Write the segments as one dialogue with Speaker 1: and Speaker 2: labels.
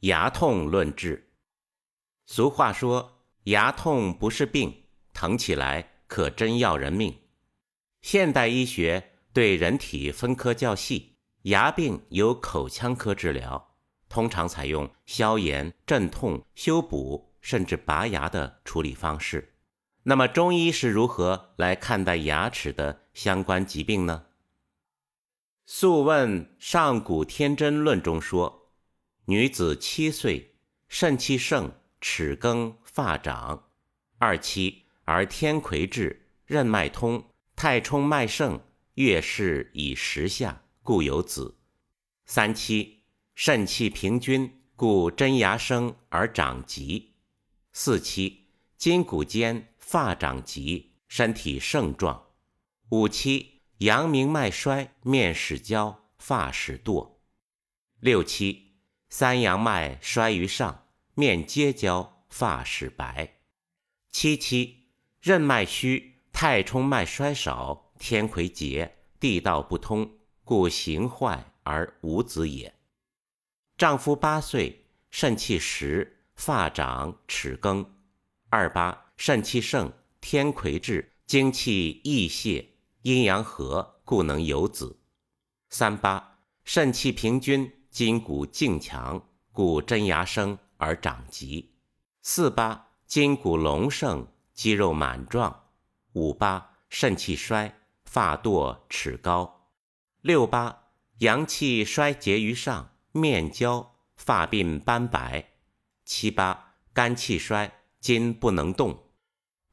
Speaker 1: 牙痛论治。俗话说，牙痛不是病，疼起来可真要人命。现代医学对人体分科较细，牙病由口腔科治疗，通常采用消炎、镇痛、修补，甚至拔牙的处理方式。那么，中医是如何来看待牙齿的相关疾病呢？《素问·上古天真论》中说。女子七岁，肾气盛，齿更，发长；二七而天癸至，任脉通，太冲脉盛，月事以时下，故有子；三七肾气平均，故真牙生而长疾；四七筋骨坚，发长急，身体盛壮；五七阳明脉衰，面始焦，发始堕；六七。三阳脉衰于上，面皆焦，发始白。七七任脉虚，太冲脉衰少，天癸竭，地道不通，故形坏而无子也。丈夫八岁，肾气实，发长，齿更。二八肾气盛，天癸至，精气溢泄，阴阳和，故能有子。三八肾气平均。筋骨劲强，故真牙生而长疾；四八筋骨隆盛，肌肉满壮；五八肾气衰，发堕齿高；六八阳气衰竭于上，面焦，发鬓斑白；七八肝气衰，筋不能动；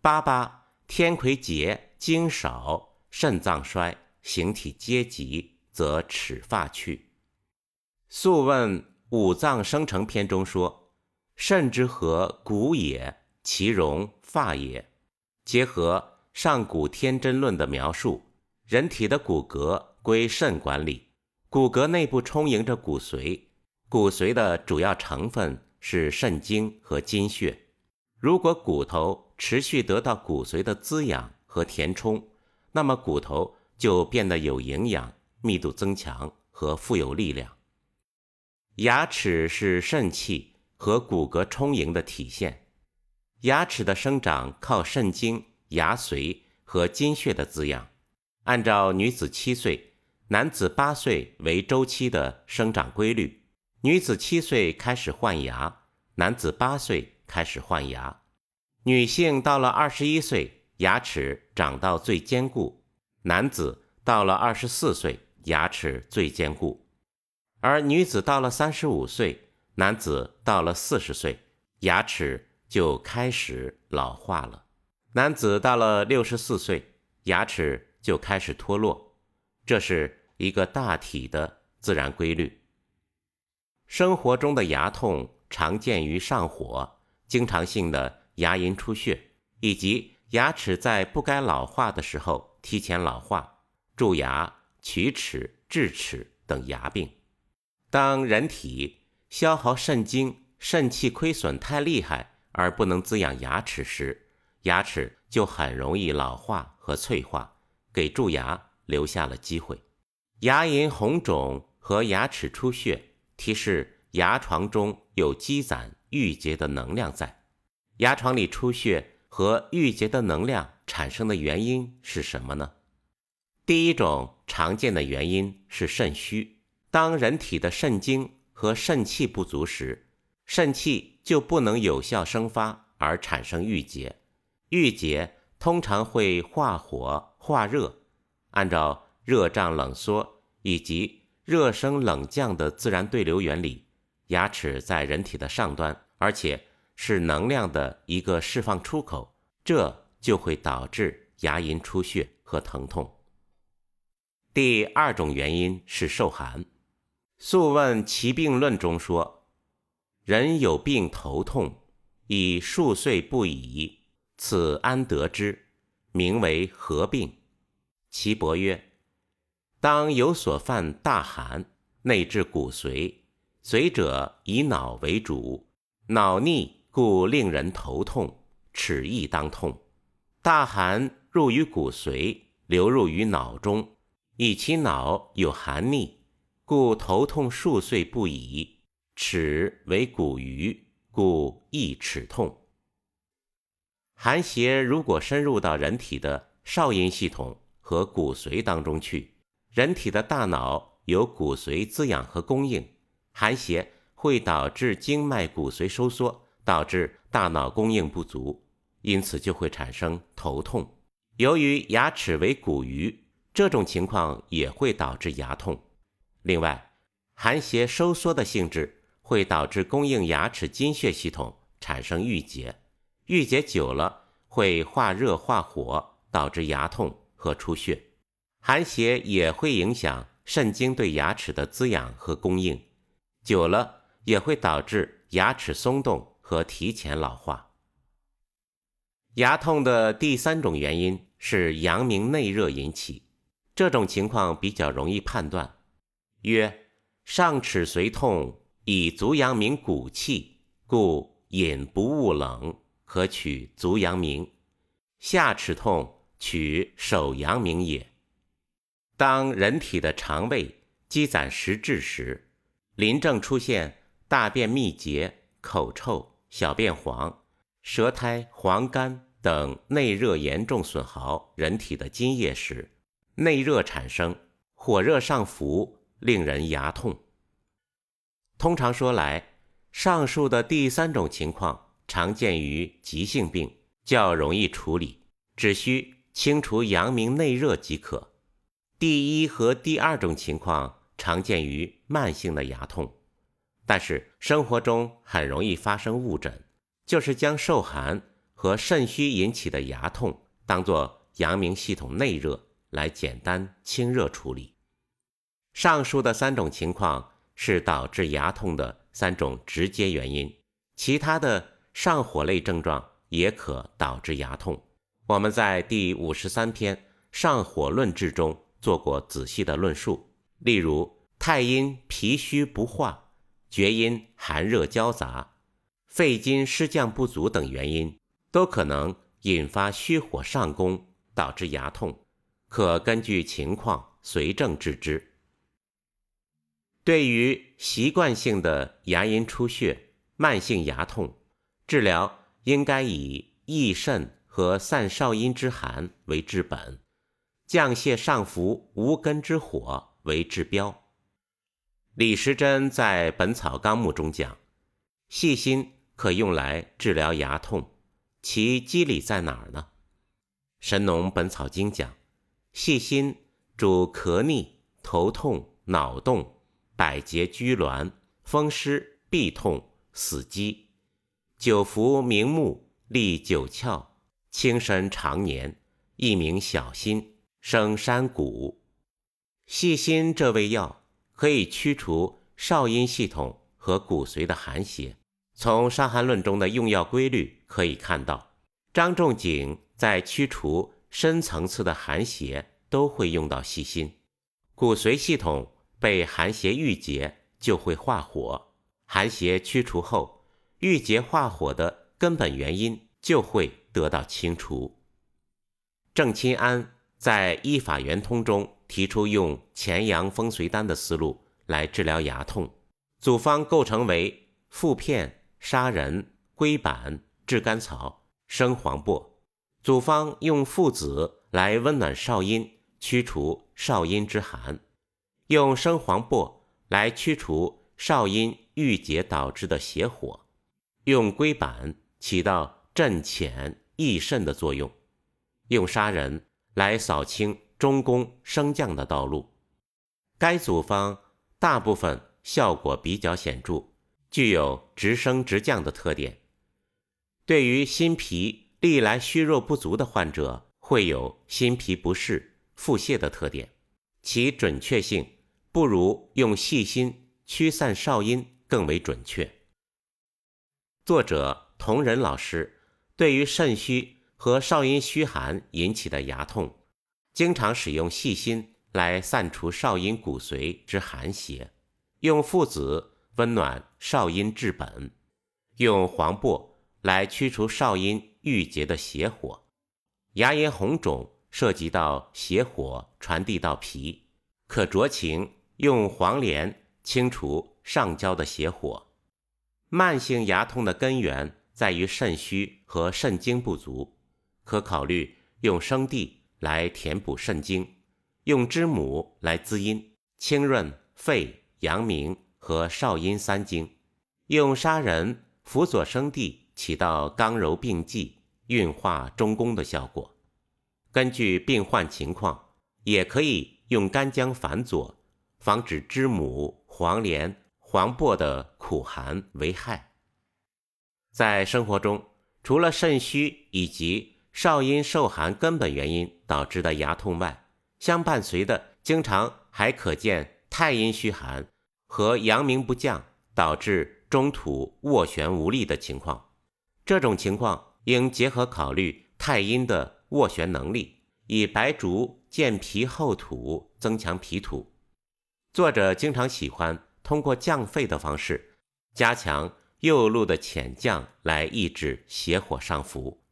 Speaker 1: 八八天癸竭，精少，肾脏衰，形体皆急，则齿发去。《素问·五脏生成篇》中说：“肾之和骨也，其荣发也。”结合《上古天真论》的描述，人体的骨骼归肾管理，骨骼内部充盈着骨髓，骨髓的主要成分是肾精和精血。如果骨头持续得到骨髓的滋养和填充，那么骨头就变得有营养、密度增强和富有力量。牙齿是肾气和骨骼充盈的体现。牙齿的生长靠肾精、牙髓和津血的滋养。按照女子七岁、男子八岁为周期的生长规律，女子七岁开始换牙，男子八岁开始换牙。女性到了二十一岁，牙齿长到最坚固；男子到了二十四岁，牙齿最坚固。而女子到了三十五岁，男子到了四十岁，牙齿就开始老化了。男子到了六十四岁，牙齿就开始脱落，这是一个大体的自然规律。生活中的牙痛常见于上火、经常性的牙龈出血，以及牙齿在不该老化的时候提前老化、蛀牙、龋齿、智齿等牙病。当人体消耗肾精、肾气亏损太厉害而不能滋养牙齿时，牙齿就很容易老化和脆化，给蛀牙留下了机会。牙龈红肿和牙齿出血，提示牙床中有积攒郁结的能量在。牙床里出血和郁结的能量产生的原因是什么呢？第一种常见的原因是肾虚。当人体的肾精和肾气不足时，肾气就不能有效生发，而产生郁结。郁结通常会化火化热，按照热胀冷缩以及热升冷降的自然对流原理，牙齿在人体的上端，而且是能量的一个释放出口，这就会导致牙龈出血和疼痛。第二种原因是受寒。《素问·奇病论》中说：“人有病头痛，已数岁不已，此安得之？名为何病？”岐伯曰：“当有所犯大寒，内至骨髓，髓者以脑为主，脑逆故令人头痛，齿亦当痛。大寒入于骨髓，流入于脑中，以其脑有寒逆。”故头痛数岁不已，齿为骨鱼，故易齿痛。寒邪如果深入到人体的少阴系统和骨髓当中去，人体的大脑有骨髓滋养和供应，寒邪会导致经脉骨髓收缩，导致大脑供应不足，因此就会产生头痛。由于牙齿为骨鱼，这种情况也会导致牙痛。另外，寒邪收缩的性质会导致供应牙齿津血系统产生郁结，郁结久了会化热化火，导致牙痛和出血。寒邪也会影响肾经对牙齿的滋养和供应，久了也会导致牙齿松动和提前老化。牙痛的第三种原因是阳明内热引起，这种情况比较容易判断。曰：上齿髓痛，以足阳明骨气，故饮不恶冷，可取足阳明；下齿痛，取手阳明也。当人体的肠胃积攒实质时，临症出现大便秘结、口臭、小便黄。舌苔黄干等内热严重损耗人体的津液时，内热产生，火热上浮，令人牙痛。通常说来，上述的第三种情况常见于急性病，较容易处理，只需清除阳明内热即可。第一和第二种情况常见于慢性的牙痛，但是生活中很容易发生误诊。就是将受寒和肾虚引起的牙痛当做阳明系统内热来简单清热处理。上述的三种情况是导致牙痛的三种直接原因，其他的上火类症状也可导致牙痛。我们在第五十三篇《上火论治》中做过仔细的论述，例如太阴脾虚不化，厥阴寒热交杂。肺经湿降不足等原因，都可能引发虚火上攻，导致牙痛，可根据情况随症治之。对于习惯性的牙龈出血、慢性牙痛，治疗应该以益肾和散少阴之寒为治本，降泄上浮无根之火为治标。李时珍在《本草纲目》中讲，细心。可用来治疗牙痛，其机理在哪儿呢？《神农本草经》讲，细心主咳逆、头痛、脑动、百节拘挛、风湿、痹痛、死肌，久服明目，利九窍，轻身长年，一名小心，生山谷。细心这味药可以驱除少阴系统和骨髓的寒邪。从《伤寒论》中的用药规律可以看到，张仲景在驱除深层次的寒邪都会用到细心。骨髓系统被寒邪郁结，就会化火。寒邪驱除后，郁结化火的根本原因就会得到清除。郑钦安在《医法圆通》中提出用潜阳风随丹的思路来治疗牙痛，组方构成为附片。砂仁、龟板、炙甘草、生黄柏，组方用附子来温暖少阴，驱除少阴之寒；用生黄柏来驱除少阴郁结导致的邪火；用龟板起到镇潜益肾的作用；用砂仁来扫清中宫升降的道路。该组方大部分效果比较显著。具有直升直降的特点，对于心脾历来虚弱不足的患者，会有心脾不适、腹泻的特点，其准确性不如用细心驱散少阴更为准确。作者同仁老师对于肾虚和少阴虚寒引起的牙痛，经常使用细心来散除少阴骨髓之寒邪，用附子。温暖少阴治本，用黄柏来驱除少阴郁结的邪火。牙龈红肿涉及到邪火传递到脾，可酌情用黄连清除上焦的邪火。慢性牙痛的根源在于肾虚和肾精不足，可考虑用生地来填补肾精，用知母来滋阴，清润肺、阳明和少阴三经，用砂仁辅佐生地，起到刚柔并济、运化中宫的效果。根据病患情况，也可以用干姜反佐，防止知母、黄连。黄柏的苦寒为害。在生活中，除了肾虚以及少阴受寒根本原因导致的牙痛外，相伴随的经常还可见太阴虚寒和阳明不降导致中土斡旋无力的情况。这种情况应结合考虑太阴的斡旋能力，以白术健脾厚土，增强脾土。作者经常喜欢。通过降肺的方式，加强右路的潜降来抑制邪火上浮。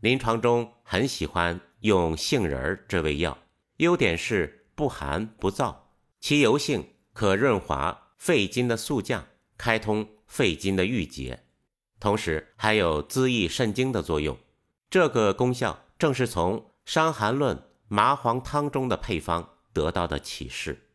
Speaker 1: 临床中很喜欢用杏仁儿这味药，优点是不寒不燥，其油性可润滑肺经的肃降，开通肺经的郁结，同时还有滋益肾经的作用。这个功效正是从《伤寒论》麻黄汤中的配方得到的启示。